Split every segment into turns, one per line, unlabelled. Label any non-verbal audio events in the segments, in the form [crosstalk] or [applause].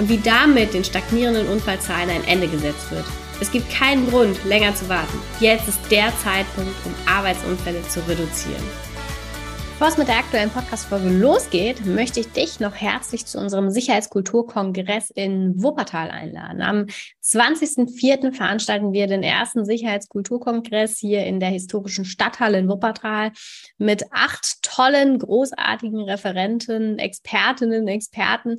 und wie damit den stagnierenden Unfallzahlen ein Ende gesetzt wird. Es gibt keinen Grund, länger zu warten. Jetzt ist der Zeitpunkt, um Arbeitsunfälle zu reduzieren. Bevor es mit der aktuellen Podcast-Folge losgeht, möchte ich dich noch herzlich zu unserem Sicherheitskulturkongress in Wuppertal einladen. Am 20.04. veranstalten wir den ersten Sicherheitskulturkongress hier in der historischen Stadthalle in Wuppertal mit acht tollen, großartigen Referenten, Expertinnen, Experten,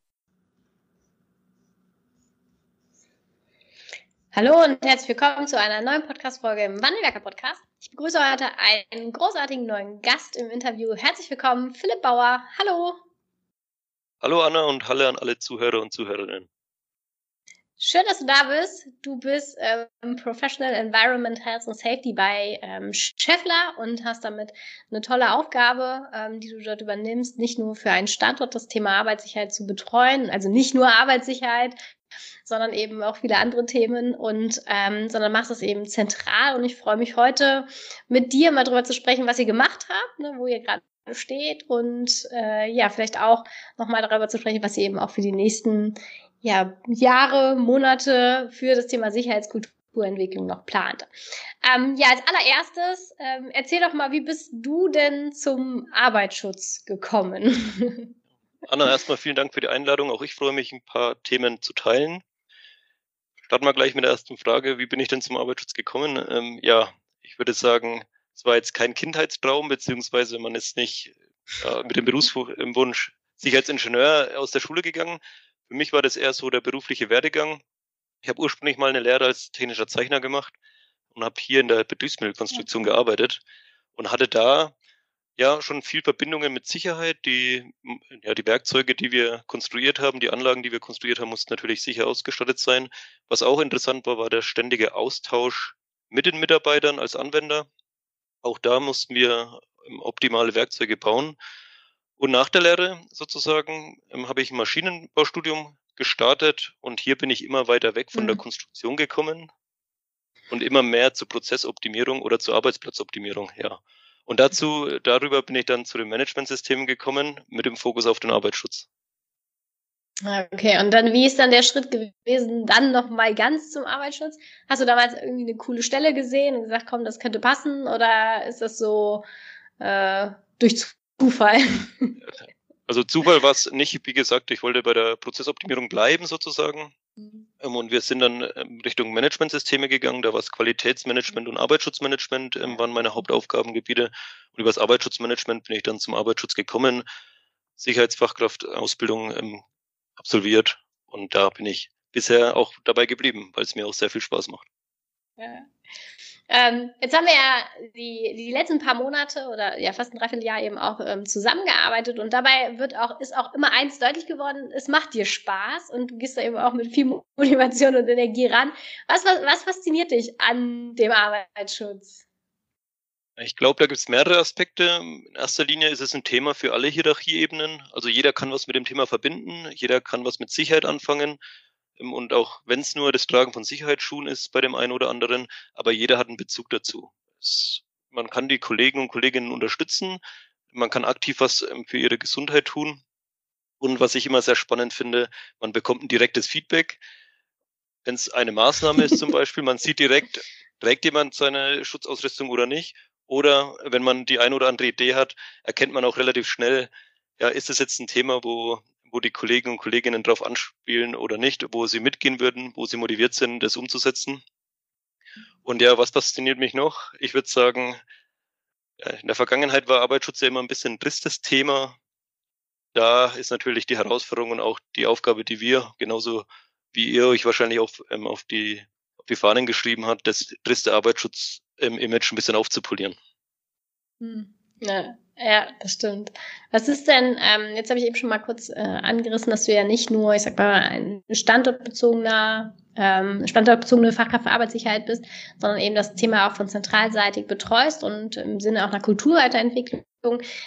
Hallo und herzlich willkommen zu einer neuen Podcast-Folge im Wandelwerker Podcast. Ich begrüße heute einen großartigen neuen Gast im Interview. Herzlich willkommen, Philipp Bauer. Hallo.
Hallo Anna und Halle an alle Zuhörer und Zuhörerinnen.
Schön, dass du da bist. Du bist ähm, Professional Environment Health and Safety bei ähm, Scheffler und hast damit eine tolle Aufgabe, ähm, die du dort übernimmst, nicht nur für einen Standort das Thema Arbeitssicherheit zu betreuen, also nicht nur Arbeitssicherheit, sondern eben auch viele andere Themen und ähm, sondern machst es eben zentral und ich freue mich heute mit dir mal drüber zu sprechen, was ihr gemacht habt, ne, wo ihr gerade steht und äh, ja, vielleicht auch nochmal darüber zu sprechen, was ihr eben auch für die nächsten ja, Jahre, Monate für das Thema Sicherheitskulturentwicklung noch plant. Ähm, ja, als allererstes, ähm, erzähl doch mal, wie bist du denn zum Arbeitsschutz gekommen? [laughs]
Anna, erstmal vielen Dank für die Einladung. Auch ich freue mich, ein paar Themen zu teilen. Starten wir gleich mit der ersten Frage. Wie bin ich denn zum Arbeitsschutz gekommen? Ähm, ja, ich würde sagen, es war jetzt kein Kindheitstraum, beziehungsweise man ist nicht äh, mit dem Berufswunsch Sicherheitsingenieur aus der Schule gegangen. Für mich war das eher so der berufliche Werdegang. Ich habe ursprünglich mal eine Lehre als technischer Zeichner gemacht und habe hier in der Betriebsmittelkonstruktion gearbeitet und hatte da ja schon viel Verbindungen mit Sicherheit. Die, ja, die Werkzeuge, die wir konstruiert haben, die Anlagen, die wir konstruiert haben, mussten natürlich sicher ausgestattet sein. Was auch interessant war, war der ständige Austausch mit den Mitarbeitern als Anwender. Auch da mussten wir ähm, optimale Werkzeuge bauen. Und nach der Lehre sozusagen ähm, habe ich ein Maschinenbaustudium gestartet und hier bin ich immer weiter weg von mhm. der Konstruktion gekommen und immer mehr zur Prozessoptimierung oder zur Arbeitsplatzoptimierung, ja. Und dazu, darüber bin ich dann zu den Managementsystemen gekommen mit dem Fokus auf den Arbeitsschutz.
Okay, und dann, wie ist dann der Schritt gewesen, dann nochmal ganz zum Arbeitsschutz? Hast du damals irgendwie eine coole Stelle gesehen und gesagt, komm, das könnte passen? Oder ist das so äh, durch Zufall?
Also Zufall war es nicht, wie gesagt, ich wollte bei der Prozessoptimierung bleiben sozusagen. Mhm. Ähm, und wir sind dann ähm, Richtung Managementsysteme gegangen, da war es Qualitätsmanagement und Arbeitsschutzmanagement, ähm, waren meine Hauptaufgabengebiete. Und über das Arbeitsschutzmanagement bin ich dann zum Arbeitsschutz gekommen, Sicherheitsfachkraftausbildung absolviert und da bin ich bisher auch dabei geblieben, weil es mir auch sehr viel Spaß macht.
Ja. Ähm, jetzt haben wir ja die, die letzten paar Monate oder ja fast ein Dreivierteljahr eben auch ähm, zusammengearbeitet und dabei wird auch, ist auch immer eins deutlich geworden, es macht dir Spaß und du gehst da eben auch mit viel Motivation und Energie ran. Was, was, was fasziniert dich an dem Arbeitsschutz?
Ich glaube, da gibt es mehrere Aspekte. In erster Linie ist es ein Thema für alle Hierarchieebenen. Also jeder kann was mit dem Thema verbinden, jeder kann was mit Sicherheit anfangen. Ähm, und auch wenn es nur das Tragen von Sicherheitsschuhen ist bei dem einen oder anderen, aber jeder hat einen Bezug dazu. Es, man kann die Kollegen und Kolleginnen unterstützen, man kann aktiv was ähm, für ihre Gesundheit tun. Und was ich immer sehr spannend finde, man bekommt ein direktes Feedback. Wenn es eine Maßnahme ist zum [laughs] Beispiel, man sieht direkt, trägt jemand seine Schutzausrüstung oder nicht. Oder wenn man die eine oder andere Idee hat, erkennt man auch relativ schnell, ja, ist es jetzt ein Thema, wo wo die Kollegen und Kolleginnen drauf anspielen oder nicht, wo sie mitgehen würden, wo sie motiviert sind, das umzusetzen. Und ja, was fasziniert mich noch? Ich würde sagen, in der Vergangenheit war Arbeitsschutz ja immer ein bisschen ein tristes Thema. Da ist natürlich die Herausforderung und auch die Aufgabe, die wir, genauso wie ihr euch wahrscheinlich auch ähm, auf, die, auf die Fahnen geschrieben habt, das triste Arbeitsschutz-Image ein bisschen aufzupolieren.
Hm. Ja, ja, das stimmt. Was ist denn, ähm, jetzt habe ich eben schon mal kurz äh, angerissen, dass du ja nicht nur, ich sag mal, ein standortbezogener, ähm, standortbezogene Fachkraft für Arbeitssicherheit bist, sondern eben das Thema auch von zentralseitig betreust und im Sinne auch einer Kulturweiterentwicklung.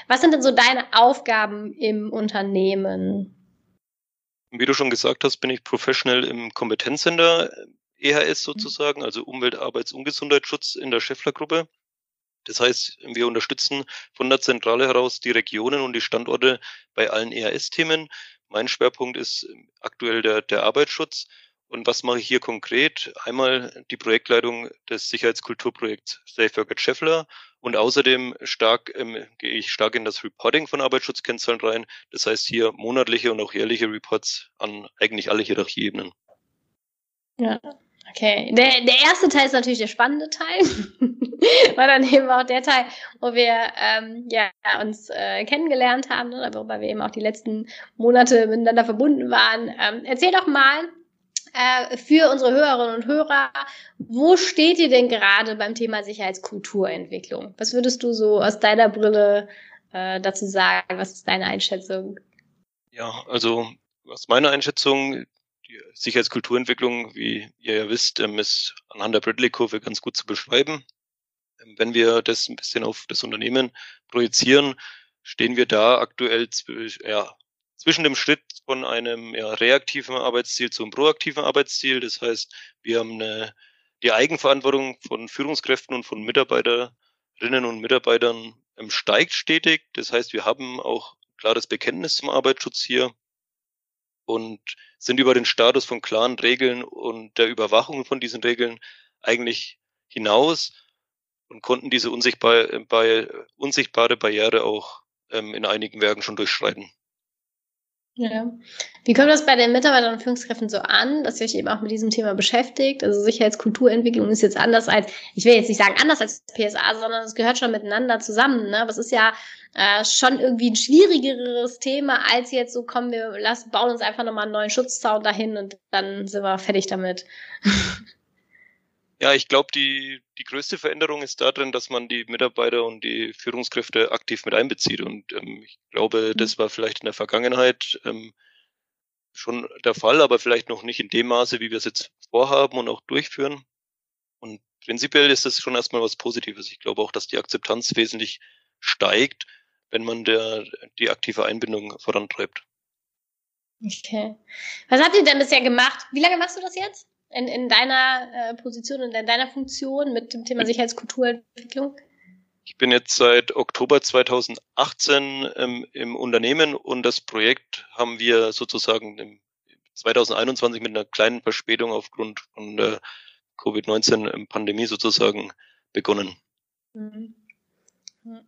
Was sind denn so deine Aufgaben im Unternehmen?
Wie du schon gesagt hast, bin ich Professional im Kompetenzcenter EHS mhm. sozusagen, also Umwelt, Arbeits- und Gesundheitsschutz in der Scheffler-Gruppe. Das heißt, wir unterstützen von der Zentrale heraus die Regionen und die Standorte bei allen EAS-Themen. Mein Schwerpunkt ist aktuell der, der Arbeitsschutz. Und was mache ich hier konkret? Einmal die Projektleitung des Sicherheitskulturprojekts Safeworker Scheffler und außerdem stark ähm, gehe ich stark in das Reporting von Arbeitsschutzkennzahlen rein. Das heißt hier monatliche und auch jährliche Reports an eigentlich alle Hierarchieebenen.
Ja, Okay, der, der erste Teil ist natürlich der spannende Teil, [laughs] weil dann eben auch der Teil, wo wir ähm, ja, uns äh, kennengelernt haben, ne, worüber wir eben auch die letzten Monate miteinander verbunden waren. Ähm, erzähl doch mal äh, für unsere Hörerinnen und Hörer, wo steht ihr denn gerade beim Thema Sicherheitskulturentwicklung? Was würdest du so aus deiner Brille äh, dazu sagen? Was ist deine Einschätzung?
Ja, also aus meiner Einschätzung, Sicherheitskulturentwicklung, wie ihr ja wisst, ähm, ist anhand der Bradley-Kurve ganz gut zu beschreiben. Ähm, wenn wir das ein bisschen auf das Unternehmen projizieren, stehen wir da aktuell ja, zwischen dem Schritt von einem ja, reaktiven Arbeitsziel zum proaktiven Arbeitsziel. Das heißt, wir haben eine, die Eigenverantwortung von Führungskräften und von Mitarbeiterinnen und Mitarbeitern ähm, steigt stetig. Das heißt, wir haben auch klares Bekenntnis zum Arbeitsschutz hier und sind über den Status von klaren Regeln und der Überwachung von diesen Regeln eigentlich hinaus und konnten diese unsichtbar, äh, bei, unsichtbare Barriere auch ähm, in einigen Werken schon durchschreiten.
Ja. Wie kommt das bei den Mitarbeitern und Führungskräften so an, dass ihr euch eben auch mit diesem Thema beschäftigt? Also Sicherheitskulturentwicklung ist jetzt anders als, ich will jetzt nicht sagen anders als PSA, sondern es gehört schon miteinander zusammen. Ne? Aber es ist ja äh, schon irgendwie ein schwierigeres Thema als jetzt so, kommen wir lassen, bauen uns einfach nochmal einen neuen Schutzzaun dahin und dann sind wir fertig damit. [laughs]
Ja, ich glaube, die, die größte Veränderung ist darin, dass man die Mitarbeiter und die Führungskräfte aktiv mit einbezieht. Und ähm, ich glaube, mhm. das war vielleicht in der Vergangenheit ähm, schon der Fall, aber vielleicht noch nicht in dem Maße, wie wir es jetzt vorhaben und auch durchführen. Und prinzipiell ist das schon erstmal was Positives. Ich glaube auch, dass die Akzeptanz wesentlich steigt, wenn man der, die aktive Einbindung vorantreibt.
Okay. Was habt ihr denn bisher gemacht? Wie lange machst du das jetzt? In, in deiner äh, Position und in deiner Funktion mit dem Thema Sicherheitskulturentwicklung?
Ich bin jetzt seit Oktober 2018 ähm, im Unternehmen und das Projekt haben wir sozusagen im 2021 mit einer kleinen Verspätung aufgrund von der Covid-19-Pandemie sozusagen begonnen. Mhm.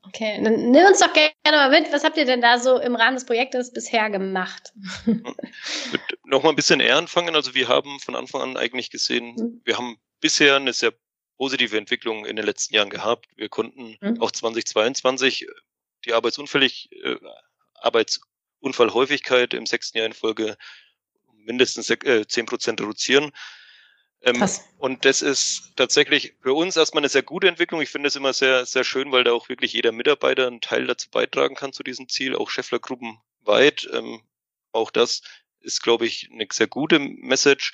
Okay, dann nimm uns doch gerne mal mit. Was habt ihr denn da so im Rahmen des Projektes bisher gemacht? [laughs]
Nochmal ein bisschen eher anfangen. Also wir haben von Anfang an eigentlich gesehen, mhm. wir haben bisher eine sehr positive Entwicklung in den letzten Jahren gehabt. Wir konnten mhm. auch 2022 die Arbeitsunfällig, äh, Arbeitsunfallhäufigkeit im sechsten Jahr in Folge mindestens äh, zehn Prozent reduzieren. Ähm, und das ist tatsächlich für uns erstmal eine sehr gute Entwicklung. Ich finde es immer sehr, sehr schön, weil da auch wirklich jeder Mitarbeiter einen Teil dazu beitragen kann zu diesem Ziel, auch Scheffler-Gruppen weit. Ähm, auch das ist, glaube ich, eine sehr gute Message.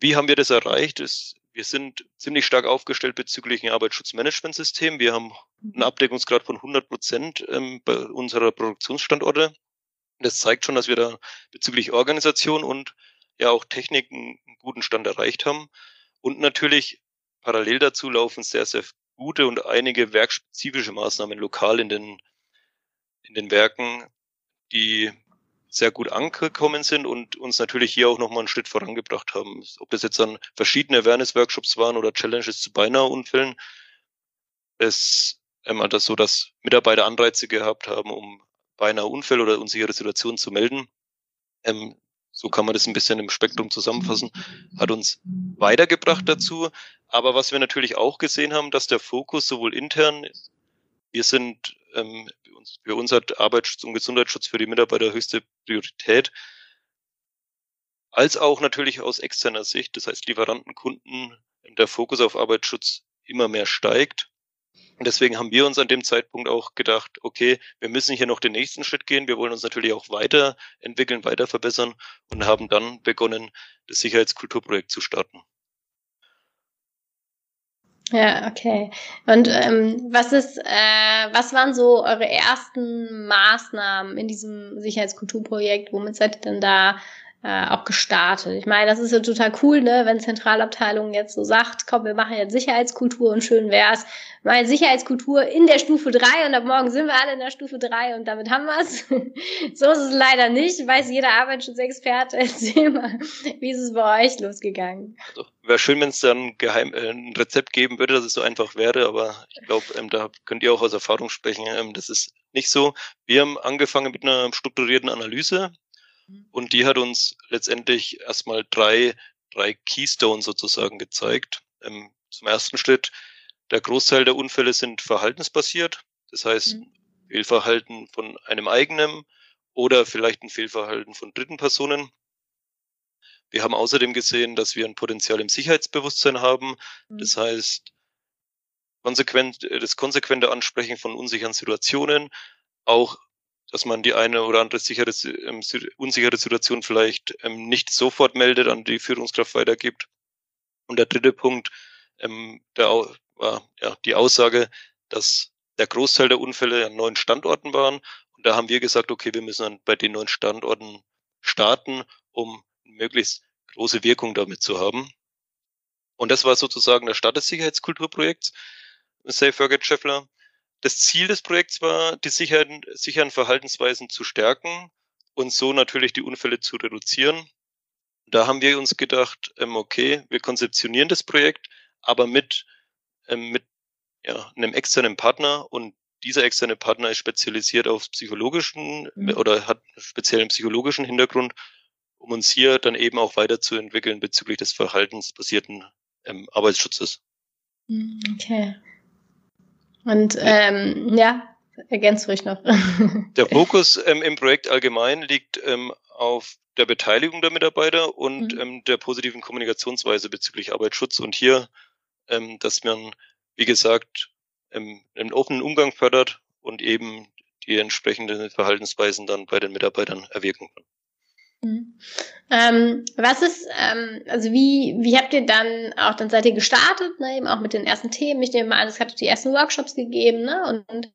Wie haben wir das erreicht? Es, wir sind ziemlich stark aufgestellt bezüglich ein Arbeitsschutzmanagementsystem. Wir haben einen mhm. Abdeckungsgrad von 100 Prozent ähm, bei unserer Produktionsstandorte. Das zeigt schon, dass wir da bezüglich Organisation und ja auch Technik einen guten Stand erreicht haben. Und natürlich parallel dazu laufen sehr, sehr gute und einige werkspezifische Maßnahmen lokal in den, in den Werken, die sehr gut angekommen sind und uns natürlich hier auch nochmal einen Schritt vorangebracht haben. Ob das jetzt dann verschiedene Awareness-Workshops waren oder Challenges zu beinahe Unfällen, es ähm, das so, dass Mitarbeiter Anreize gehabt haben, um beinahe Unfälle oder unsichere Situationen zu melden ähm, so kann man das ein bisschen im Spektrum zusammenfassen, hat uns weitergebracht dazu. Aber was wir natürlich auch gesehen haben, dass der Fokus sowohl intern, wir sind ähm, für uns hat Arbeitsschutz und Gesundheitsschutz für die Mitarbeiter höchste Priorität, als auch natürlich aus externer Sicht, das heißt Lieferanten, Kunden, der Fokus auf Arbeitsschutz immer mehr steigt. Und deswegen haben wir uns an dem Zeitpunkt auch gedacht, okay, wir müssen hier noch den nächsten Schritt gehen. Wir wollen uns natürlich auch weiterentwickeln, weiter verbessern und haben dann begonnen, das Sicherheitskulturprojekt zu starten.
Ja, okay. Und ähm, was ist, äh, was waren so eure ersten Maßnahmen in diesem Sicherheitskulturprojekt? Womit seid ihr denn da äh, auch gestartet. Ich meine, das ist ja total cool, ne, wenn Zentralabteilung jetzt so sagt, komm, wir machen jetzt Sicherheitskultur und schön wär's. Meine Sicherheitskultur in der Stufe drei und ab morgen sind wir alle in der Stufe drei und damit haben wir's. [laughs] so ist es leider nicht, weiß jeder Arbeitsschutzexperte. [laughs] Erzähl mal, wie ist es bei euch losgegangen?
Also, wäre schön, wenn es dann geheim äh, ein Rezept geben würde, dass es so einfach wäre, aber ich glaube, ähm, da könnt ihr auch aus Erfahrung sprechen. Ähm, das ist nicht so. Wir haben angefangen mit einer strukturierten Analyse. Und die hat uns letztendlich erstmal drei, drei Keystones sozusagen gezeigt. Ähm, zum ersten Schritt, der Großteil der Unfälle sind verhaltensbasiert. Das heißt, mhm. Fehlverhalten von einem eigenen oder vielleicht ein Fehlverhalten von dritten Personen. Wir haben außerdem gesehen, dass wir ein Potenzial im Sicherheitsbewusstsein haben. Mhm. Das heißt, konsequent, das konsequente Ansprechen von unsicheren Situationen, auch dass man die eine oder andere sichere, ähm, unsichere Situation vielleicht ähm, nicht sofort meldet, an die Führungskraft weitergibt. Und der dritte Punkt, ähm, der, war ja, die Aussage, dass der Großteil der Unfälle an neuen Standorten waren. Und da haben wir gesagt, okay, wir müssen dann bei den neuen Standorten starten, um möglichst große Wirkung damit zu haben. Und das war sozusagen der Start des Sicherheitskulturprojekts, Safe Forget Scheffler. Das Ziel des Projekts war, die sicheren, sicheren Verhaltensweisen zu stärken und so natürlich die Unfälle zu reduzieren. Da haben wir uns gedacht, ähm, okay, wir konzeptionieren das Projekt, aber mit, ähm, mit ja, einem externen Partner und dieser externe Partner ist spezialisiert auf psychologischen mhm. oder hat einen speziellen psychologischen Hintergrund, um uns hier dann eben auch weiterzuentwickeln bezüglich des verhaltensbasierten ähm, Arbeitsschutzes.
Mhm, okay. Und ähm, ja, ergänzt ruhig noch. [laughs]
Der Fokus ähm, im Projekt allgemein liegt ähm, auf der Beteiligung der Mitarbeiter und mhm. ähm, der positiven Kommunikationsweise bezüglich Arbeitsschutz und hier, ähm, dass man, wie gesagt, ähm, einen offenen Umgang fördert und eben die entsprechenden Verhaltensweisen dann bei den Mitarbeitern erwirken kann.
Mhm. Ähm, was ist, ähm, also wie, wie habt ihr dann auch, dann seid ihr gestartet, ne, eben auch mit den ersten Themen. Ich nehme mal an, es hat die ersten Workshops gegeben, ne, und, und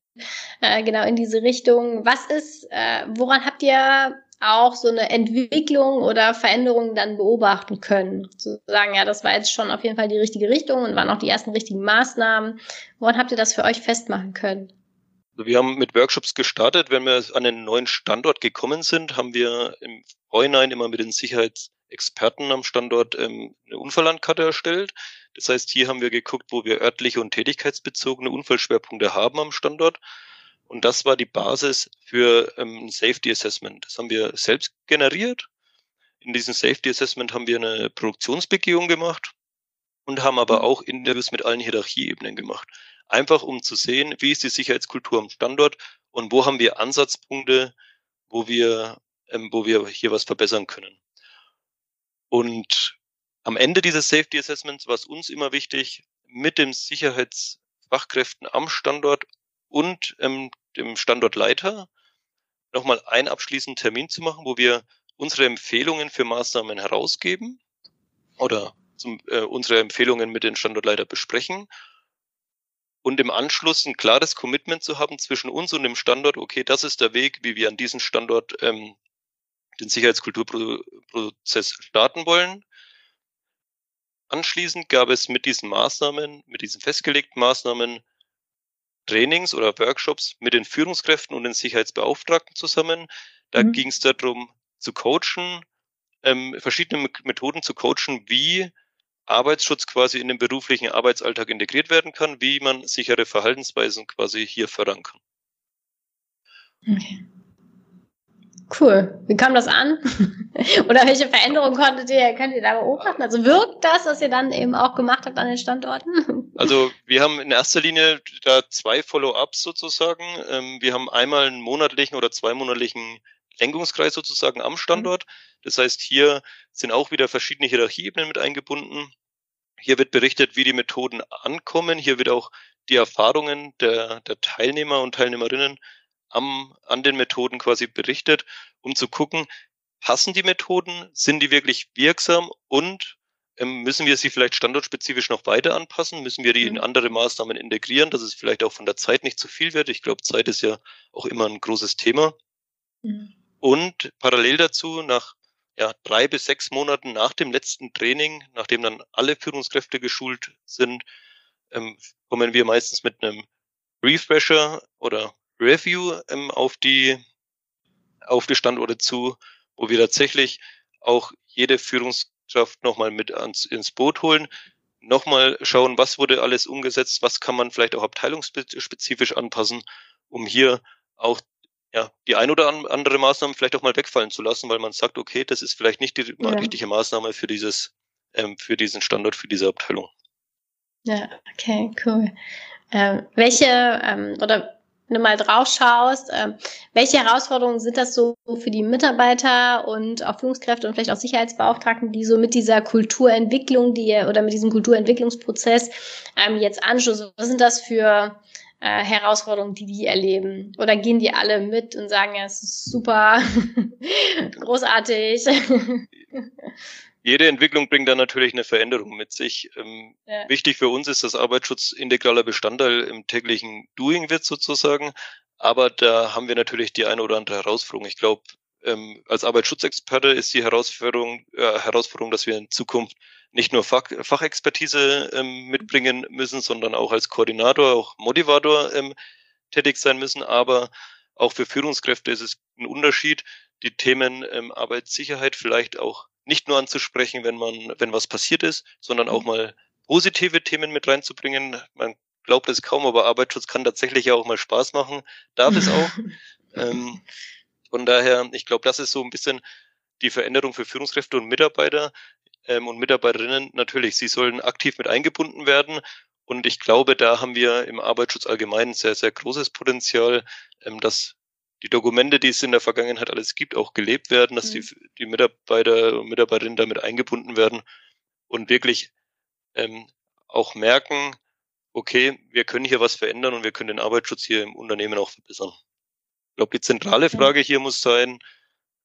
äh, genau in diese Richtung. Was ist, äh, woran habt ihr auch so eine Entwicklung oder Veränderung dann beobachten können? Zu sagen, ja, das war jetzt schon auf jeden Fall die richtige Richtung und waren auch die ersten richtigen Maßnahmen. Woran habt ihr das für euch festmachen können?
Wir haben mit Workshops gestartet. Wenn wir an einen neuen Standort gekommen sind, haben wir im Vorhinein immer mit den Sicherheitsexperten am Standort ähm, eine Unfalllandkarte erstellt. Das heißt, hier haben wir geguckt, wo wir örtliche und tätigkeitsbezogene Unfallschwerpunkte haben am Standort. Und das war die Basis für ähm, ein Safety Assessment. Das haben wir selbst generiert. In diesem Safety Assessment haben wir eine Produktionsbegehung gemacht und haben aber mhm. auch Interviews mit allen Hierarchieebenen gemacht. Einfach um zu sehen, wie ist die Sicherheitskultur am Standort und wo haben wir Ansatzpunkte, wo wir, ähm, wo wir hier was verbessern können. Und am Ende dieses Safety Assessments war es uns immer wichtig, mit den Sicherheitsfachkräften am Standort und ähm, dem Standortleiter nochmal einen abschließenden Termin zu machen, wo wir unsere Empfehlungen für Maßnahmen herausgeben oder zum, äh, unsere Empfehlungen mit den Standortleiter besprechen und im Anschluss ein klares Commitment zu haben zwischen uns und dem Standort, okay, das ist der Weg, wie wir an diesem Standort ähm, den Sicherheitskulturprozess starten wollen. Anschließend gab es mit diesen Maßnahmen, mit diesen festgelegten Maßnahmen Trainings oder Workshops mit den Führungskräften und den Sicherheitsbeauftragten zusammen. Da mhm. ging es darum, zu coachen, ähm, verschiedene Methoden zu coachen, wie Arbeitsschutz quasi in den beruflichen Arbeitsalltag integriert werden kann, wie man sichere Verhaltensweisen quasi hier fördern kann.
Okay. Cool. Wie kam das an? [laughs] Oder welche Veränderungen konntet ihr, könnt ihr da beobachten? Also wirkt das, was ihr dann eben auch gemacht habt an den Standorten? [laughs]
Also wir haben in erster Linie da zwei Follow-ups sozusagen. Ähm, wir haben einmal einen monatlichen oder zweimonatlichen Lenkungskreis sozusagen am Standort. Das heißt, hier sind auch wieder verschiedene Hierarchieebenen mit eingebunden. Hier wird berichtet, wie die Methoden ankommen. Hier wird auch die Erfahrungen der, der Teilnehmer und Teilnehmerinnen am, an den Methoden quasi berichtet, um zu gucken, passen die Methoden, sind die wirklich wirksam und ähm, müssen wir sie vielleicht standortspezifisch noch weiter anpassen? Müssen wir die in mhm. andere Maßnahmen integrieren, dass es vielleicht auch von der Zeit nicht zu viel wird? Ich glaube, Zeit ist ja auch immer ein großes Thema. Mhm. Und parallel dazu, nach ja, drei bis sechs Monaten nach dem letzten Training, nachdem dann alle Führungskräfte geschult sind, ähm, kommen wir meistens mit einem Refresher oder Review ähm, auf die auf die Standorte zu, wo wir tatsächlich auch jede Führungskraft nochmal mit ans, ins Boot holen, nochmal schauen, was wurde alles umgesetzt, was kann man vielleicht auch abteilungsspezifisch anpassen, um hier auch ja, die ein oder andere Maßnahme vielleicht auch mal wegfallen zu lassen, weil man sagt, okay, das ist vielleicht nicht die ja. richtige Maßnahme für dieses, ähm, für diesen Standort, für diese Abteilung.
Ja, okay, cool. Ähm, welche ähm, oder wenn du mal drauf schaust, äh, welche Herausforderungen sind das so für die Mitarbeiter und auch Führungskräfte und vielleicht auch Sicherheitsbeauftragten, die so mit dieser Kulturentwicklung, die oder mit diesem Kulturentwicklungsprozess ähm, jetzt anstoßen? Was sind das für äh, Herausforderungen, die die erleben? Oder gehen die alle mit und sagen, ja, es ist super, [laughs] großartig? [laughs]
Jede Entwicklung bringt dann natürlich eine Veränderung mit sich. Ähm, ja. Wichtig für uns ist, dass Arbeitsschutz integraler Bestandteil im täglichen Doing wird sozusagen. Aber da haben wir natürlich die eine oder andere Herausforderung. Ich glaube, ähm, als Arbeitsschutzexperte ist die Herausforderung, äh, Herausforderung, dass wir in Zukunft nicht nur Fach, Fachexpertise ähm, mitbringen müssen, sondern auch als Koordinator, auch Motivator ähm, tätig sein müssen. Aber auch für Führungskräfte ist es ein Unterschied, die Themen ähm, Arbeitssicherheit vielleicht auch nicht nur anzusprechen, wenn man, wenn was passiert ist, sondern auch mhm. mal positive Themen mit reinzubringen. Man glaubt es kaum, aber Arbeitsschutz kann tatsächlich auch mal Spaß machen, darf es auch. [laughs] ähm, von daher, ich glaube, das ist so ein bisschen die Veränderung für Führungskräfte und Mitarbeiter ähm, und Mitarbeiterinnen. Natürlich, sie sollen aktiv mit eingebunden werden. Und ich glaube, da haben wir im Arbeitsschutz allgemein sehr, sehr großes Potenzial, ähm, dass die Dokumente, die es in der Vergangenheit alles gibt, auch gelebt werden, dass mhm. die, die Mitarbeiter und Mitarbeiterinnen damit eingebunden werden und wirklich ähm, auch merken, okay, wir können hier was verändern und wir können den Arbeitsschutz hier im Unternehmen auch verbessern. Ich glaube, die zentrale Frage hier muss sein,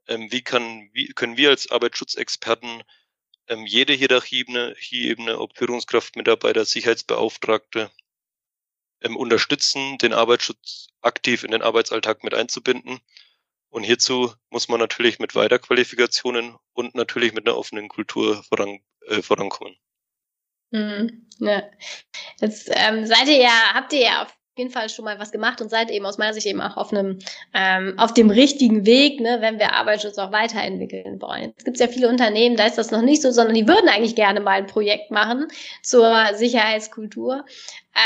ähm, wie, kann, wie können wir als Arbeitsschutzexperten ähm, jede Hierarchieebene, Hierarchieebene, ob Führungskraft, Mitarbeiter, Sicherheitsbeauftragte, ähm, unterstützen, den Arbeitsschutz aktiv in den Arbeitsalltag mit einzubinden. Und hierzu muss man natürlich mit Weiterqualifikationen und natürlich mit einer offenen Kultur voran, äh, vorankommen.
Mhm, ja. Jetzt ähm, seid ihr ja, habt ihr ja auf jeden Fall schon mal was gemacht und seid eben aus meiner Sicht eben auch auf einem ähm, auf dem richtigen Weg, ne, wenn wir Arbeitsschutz auch weiterentwickeln wollen. Jetzt gibt es ja viele Unternehmen, da ist das noch nicht so, sondern die würden eigentlich gerne mal ein Projekt machen zur Sicherheitskultur.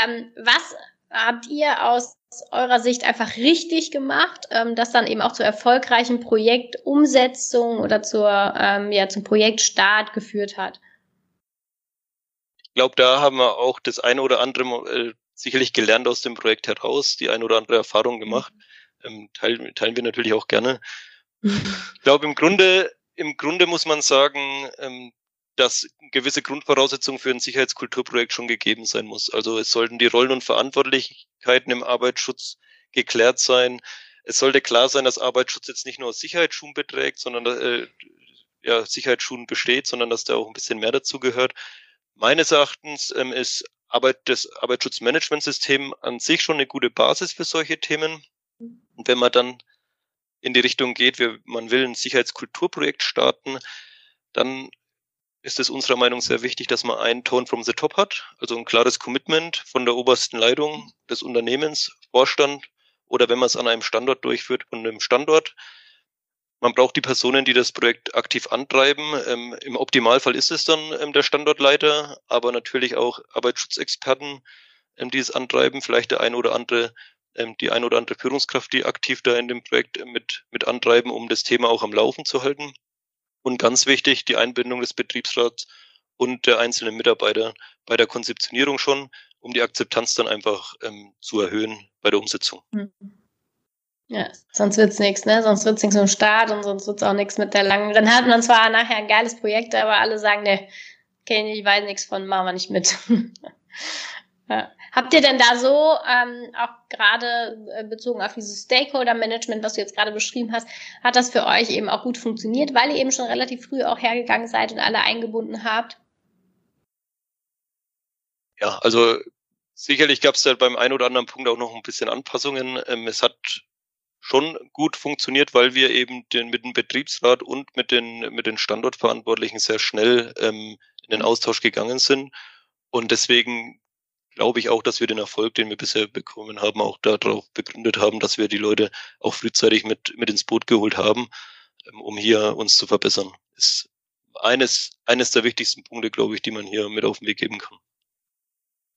Ähm, was habt ihr aus eurer Sicht einfach richtig gemacht, ähm, das dann eben auch zur erfolgreichen Projektumsetzung oder zur ähm, ja zum Projektstart geführt hat?
Ich glaube, da haben wir auch das eine oder andere äh, sicherlich gelernt aus dem Projekt heraus, die eine oder andere Erfahrung gemacht. Ähm, teilen, teilen wir natürlich auch gerne. [laughs] ich glaube, im Grunde, im Grunde muss man sagen, ähm, dass gewisse Grundvoraussetzungen für ein Sicherheitskulturprojekt schon gegeben sein muss. Also es sollten die Rollen und Verantwortlichkeiten im Arbeitsschutz geklärt sein. Es sollte klar sein, dass Arbeitsschutz jetzt nicht nur aus Sicherheitsschuhen beträgt, sondern äh, ja, Sicherheitsschuhen besteht, sondern dass da auch ein bisschen mehr dazu gehört. Meines Erachtens ähm, ist Arbeit, das Arbeitsschutzmanagementsystem an sich schon eine gute Basis für solche Themen. Und wenn man dann in die Richtung geht, wir, man will ein Sicherheitskulturprojekt starten, dann ist es unserer Meinung sehr wichtig, dass man einen Tone from the Top hat, also ein klares Commitment von der obersten Leitung des Unternehmens, Vorstand oder wenn man es an einem Standort durchführt, von einem Standort. Man braucht die Personen, die das Projekt aktiv antreiben. Ähm, Im Optimalfall ist es dann ähm, der Standortleiter, aber natürlich auch Arbeitsschutzexperten, ähm, die es antreiben, vielleicht der ein oder andere ähm, die ein oder andere Führungskraft, die aktiv da in dem Projekt mit, mit antreiben, um das Thema auch am Laufen zu halten. Und ganz wichtig, die Einbindung des Betriebsrats und der einzelnen Mitarbeiter bei der Konzeptionierung schon, um die Akzeptanz dann einfach ähm, zu erhöhen bei der Umsetzung. Mhm.
Ja, sonst wird's nichts, ne? Sonst wird's nichts mit Start und sonst wird's auch nichts mit der langen. Dann hat man zwar nachher ein geiles Projekt, aber alle sagen, ne, kenne ich, weiß nichts von, machen wir nicht mit. [laughs] ja. Habt ihr denn da so, ähm, auch gerade äh, bezogen auf dieses Stakeholder-Management, was du jetzt gerade beschrieben hast, hat das für euch eben auch gut funktioniert, weil ihr eben schon relativ früh auch hergegangen seid und alle eingebunden habt?
Ja, also sicherlich gab es da beim einen oder anderen Punkt auch noch ein bisschen Anpassungen. Ähm, es hat schon gut funktioniert, weil wir eben den, mit dem Betriebsrat und mit den, mit den Standortverantwortlichen sehr schnell ähm, in den Austausch gegangen sind. Und deswegen glaube ich auch, dass wir den Erfolg, den wir bisher bekommen haben, auch darauf begründet haben, dass wir die Leute auch frühzeitig mit, mit ins Boot geholt haben, ähm, um hier uns zu verbessern. Ist eines, eines der wichtigsten Punkte, glaube ich, die man hier mit auf den Weg geben kann.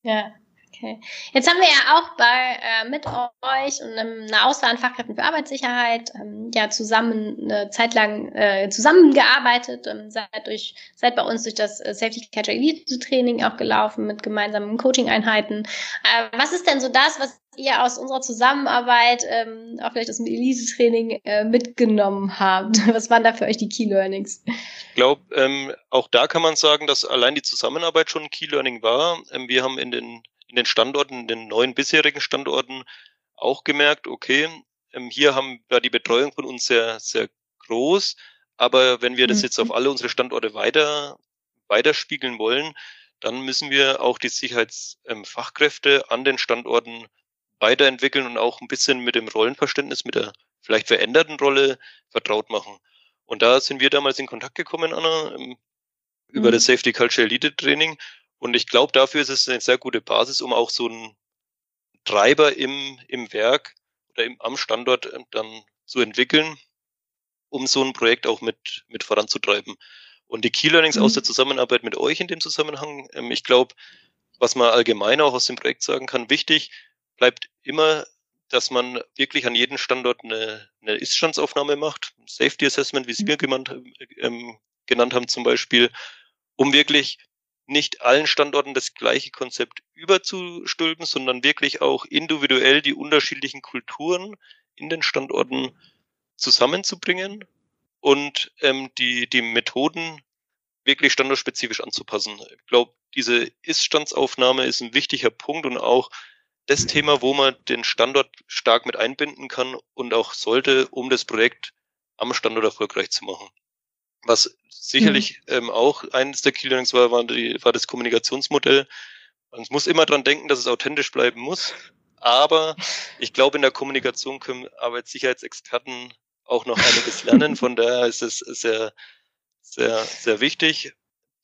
Ja, Okay. Jetzt haben wir ja auch bei äh, mit euch und einer Auswahl an Fachkräften für Arbeitssicherheit ähm, ja zusammen eine Zeit lang äh, zusammengearbeitet, ähm, seid durch seid bei uns durch das äh, Safety Catcher Elite Training auch gelaufen mit gemeinsamen Coaching-Einheiten. Äh, was ist denn so das, was ihr aus unserer Zusammenarbeit, ähm, auch vielleicht aus dem Elite-Training äh, mitgenommen habt? [laughs] Was waren da für euch die Key Learnings?
Ich glaube, ähm, auch da kann man sagen, dass allein die Zusammenarbeit schon ein Key Learning war. Ähm, wir haben in den in den Standorten, in den neuen bisherigen Standorten auch gemerkt, okay, ähm, hier haben wir die Betreuung von uns sehr, sehr groß. Aber wenn wir das jetzt auf mhm. alle unsere Standorte weiter, weiterspiegeln wollen, dann müssen wir auch die Sicherheitsfachkräfte ähm, an den Standorten weiterentwickeln und auch ein bisschen mit dem Rollenverständnis, mit der vielleicht veränderten Rolle vertraut machen. Und da sind wir damals in Kontakt gekommen, Anna, ähm, über mhm. das Safety Culture Elite Training und ich glaube, dafür ist es eine sehr gute Basis, um auch so einen Treiber im, im Werk oder im, am Standort äh, dann zu entwickeln, um so ein Projekt auch mit, mit voranzutreiben. Und die Key Learnings mhm. aus der Zusammenarbeit mit euch in dem Zusammenhang, ähm, ich glaube, was man allgemein auch aus dem Projekt sagen kann, wichtig bleibt immer, dass man wirklich an jedem Standort eine, eine Iststandsaufnahme macht, Safety Assessment, wie es mhm. wir genannt, ähm, genannt haben zum Beispiel, um wirklich nicht allen Standorten das gleiche Konzept überzustülpen, sondern wirklich auch individuell die unterschiedlichen Kulturen in den Standorten zusammenzubringen und ähm, die, die Methoden wirklich standortspezifisch anzupassen. Ich glaube, diese Ist-Standsaufnahme ist ein wichtiger Punkt und auch das Thema, wo man den Standort stark mit einbinden kann und auch sollte, um das Projekt am Standort erfolgreich zu machen. Was sicherlich mhm. ähm, auch eines der Key Learnings war, war, die, war das Kommunikationsmodell. Man muss immer dran denken, dass es authentisch bleiben muss. Aber ich glaube, in der Kommunikation können Arbeitssicherheitsexperten auch noch einiges [laughs] lernen. Von daher ist es sehr, sehr, sehr wichtig.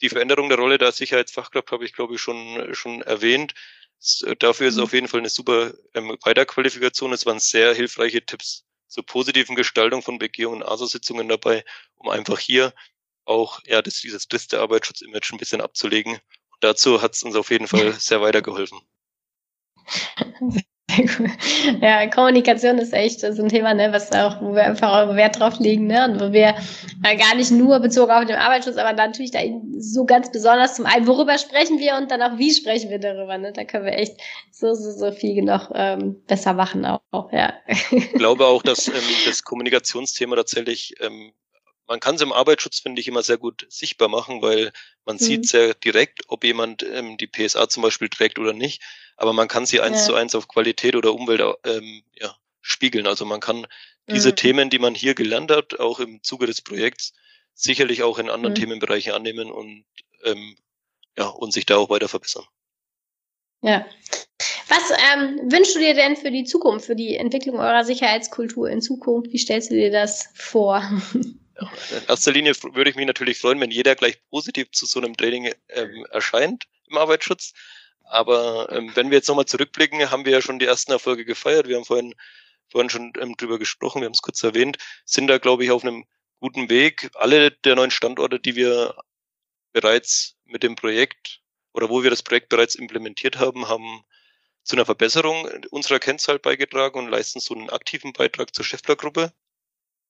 Die Veränderung der Rolle der Sicherheitsfachkraft habe ich, glaube ich, schon, schon erwähnt. Dafür ist es mhm. auf jeden Fall eine super ähm, Weiterqualifikation. Es waren sehr hilfreiche Tipps zur positiven Gestaltung von Begehungen und ASO-Sitzungen dabei, um einfach hier auch ja das, dieses triste Arbeitsschutzimage ein bisschen abzulegen. Und dazu hat es uns auf jeden Fall [laughs] sehr weitergeholfen. [laughs] [laughs]
Ja, Kommunikation ist echt so ein Thema, ne, was auch, wo wir einfach auch Wert drauf legen, ne, und wo wir äh, gar nicht nur bezogen auf den Arbeitsschutz, aber natürlich da so ganz besonders zum einen, worüber sprechen wir und dann auch wie sprechen wir darüber, ne, da können wir echt so, so, so viel noch ähm, besser machen auch, auch ja.
Ich glaube auch, dass [laughs] ähm, das Kommunikationsthema tatsächlich ähm, man kann es im Arbeitsschutz, finde ich, immer sehr gut sichtbar machen, weil man mhm. sieht sehr direkt, ob jemand ähm, die PSA zum Beispiel trägt oder nicht aber man kann sie eins ja. zu eins auf Qualität oder Umwelt ähm, ja, spiegeln. Also man kann diese mhm. Themen, die man hier gelernt hat, auch im Zuge des Projekts, sicherlich auch in anderen mhm. Themenbereichen annehmen und ähm, ja, und sich da auch weiter verbessern.
Ja. Was ähm, wünschst du dir denn für die Zukunft, für die Entwicklung eurer Sicherheitskultur in Zukunft? Wie stellst du dir das vor? [laughs]
In erster Linie würde ich mich natürlich freuen, wenn jeder gleich positiv zu so einem Training ähm, erscheint im Arbeitsschutz. Aber ähm, wenn wir jetzt nochmal zurückblicken, haben wir ja schon die ersten Erfolge gefeiert. Wir haben vorhin, vorhin schon ähm, drüber gesprochen, wir haben es kurz erwähnt, sind da, glaube ich, auf einem guten Weg. Alle der neuen Standorte, die wir bereits mit dem Projekt oder wo wir das Projekt bereits implementiert haben, haben zu einer Verbesserung unserer Kennzahl beigetragen und leisten so einen aktiven Beitrag zur Schäffler-Gruppe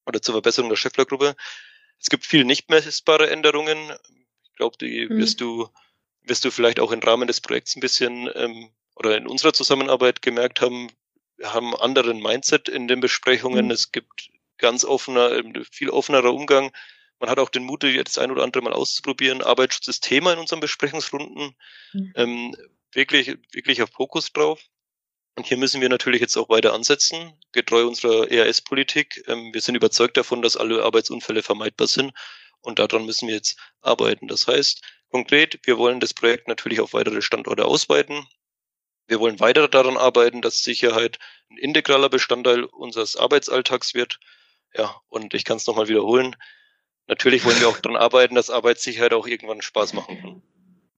oder zur Verbesserung der Schäffler-Gruppe. Es gibt viele nicht messbare Änderungen. Ich glaube, die mhm. wirst du wirst du vielleicht auch im Rahmen des Projekts ein bisschen ähm, oder in unserer Zusammenarbeit gemerkt haben, wir haben einen anderen Mindset in den Besprechungen. Mhm. Es gibt ganz offener, ähm, viel offenerer Umgang. Man hat auch den Mut, jetzt ein oder andere mal auszuprobieren. Arbeitsschutz ist Thema in unseren Besprechungsrunden. Mhm. Ähm, wirklich, wirklich auf Fokus drauf. Und hier müssen wir natürlich jetzt auch weiter ansetzen, getreu unserer ERS-Politik. Ähm, wir sind überzeugt davon, dass alle Arbeitsunfälle vermeidbar sind. Und daran müssen wir jetzt arbeiten. Das heißt, konkret, wir wollen das Projekt natürlich auf weitere Standorte ausweiten. Wir wollen weiter daran arbeiten, dass Sicherheit ein integraler Bestandteil unseres Arbeitsalltags wird. Ja, und ich kann es nochmal wiederholen. Natürlich wollen wir auch daran arbeiten, dass Arbeitssicherheit auch irgendwann Spaß machen kann.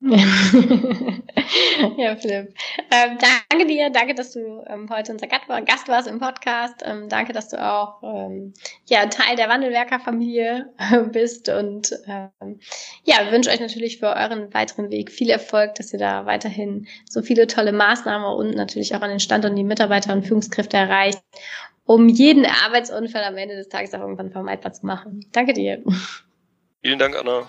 [laughs]
ja, Philipp. Ähm, danke dir, danke, dass du ähm, heute unser Gast warst im Podcast. Ähm, danke, dass du auch ähm, ja, Teil der Wandelwerker-Familie äh, bist. Und ähm, ja, wünsche euch natürlich für euren weiteren Weg viel Erfolg, dass ihr da weiterhin so viele tolle Maßnahmen und natürlich auch an den Standorten die Mitarbeiter und Führungskräfte erreicht, um jeden Arbeitsunfall am Ende des Tages auch irgendwann vermeidbar zu machen. Danke dir.
Vielen Dank, Anna.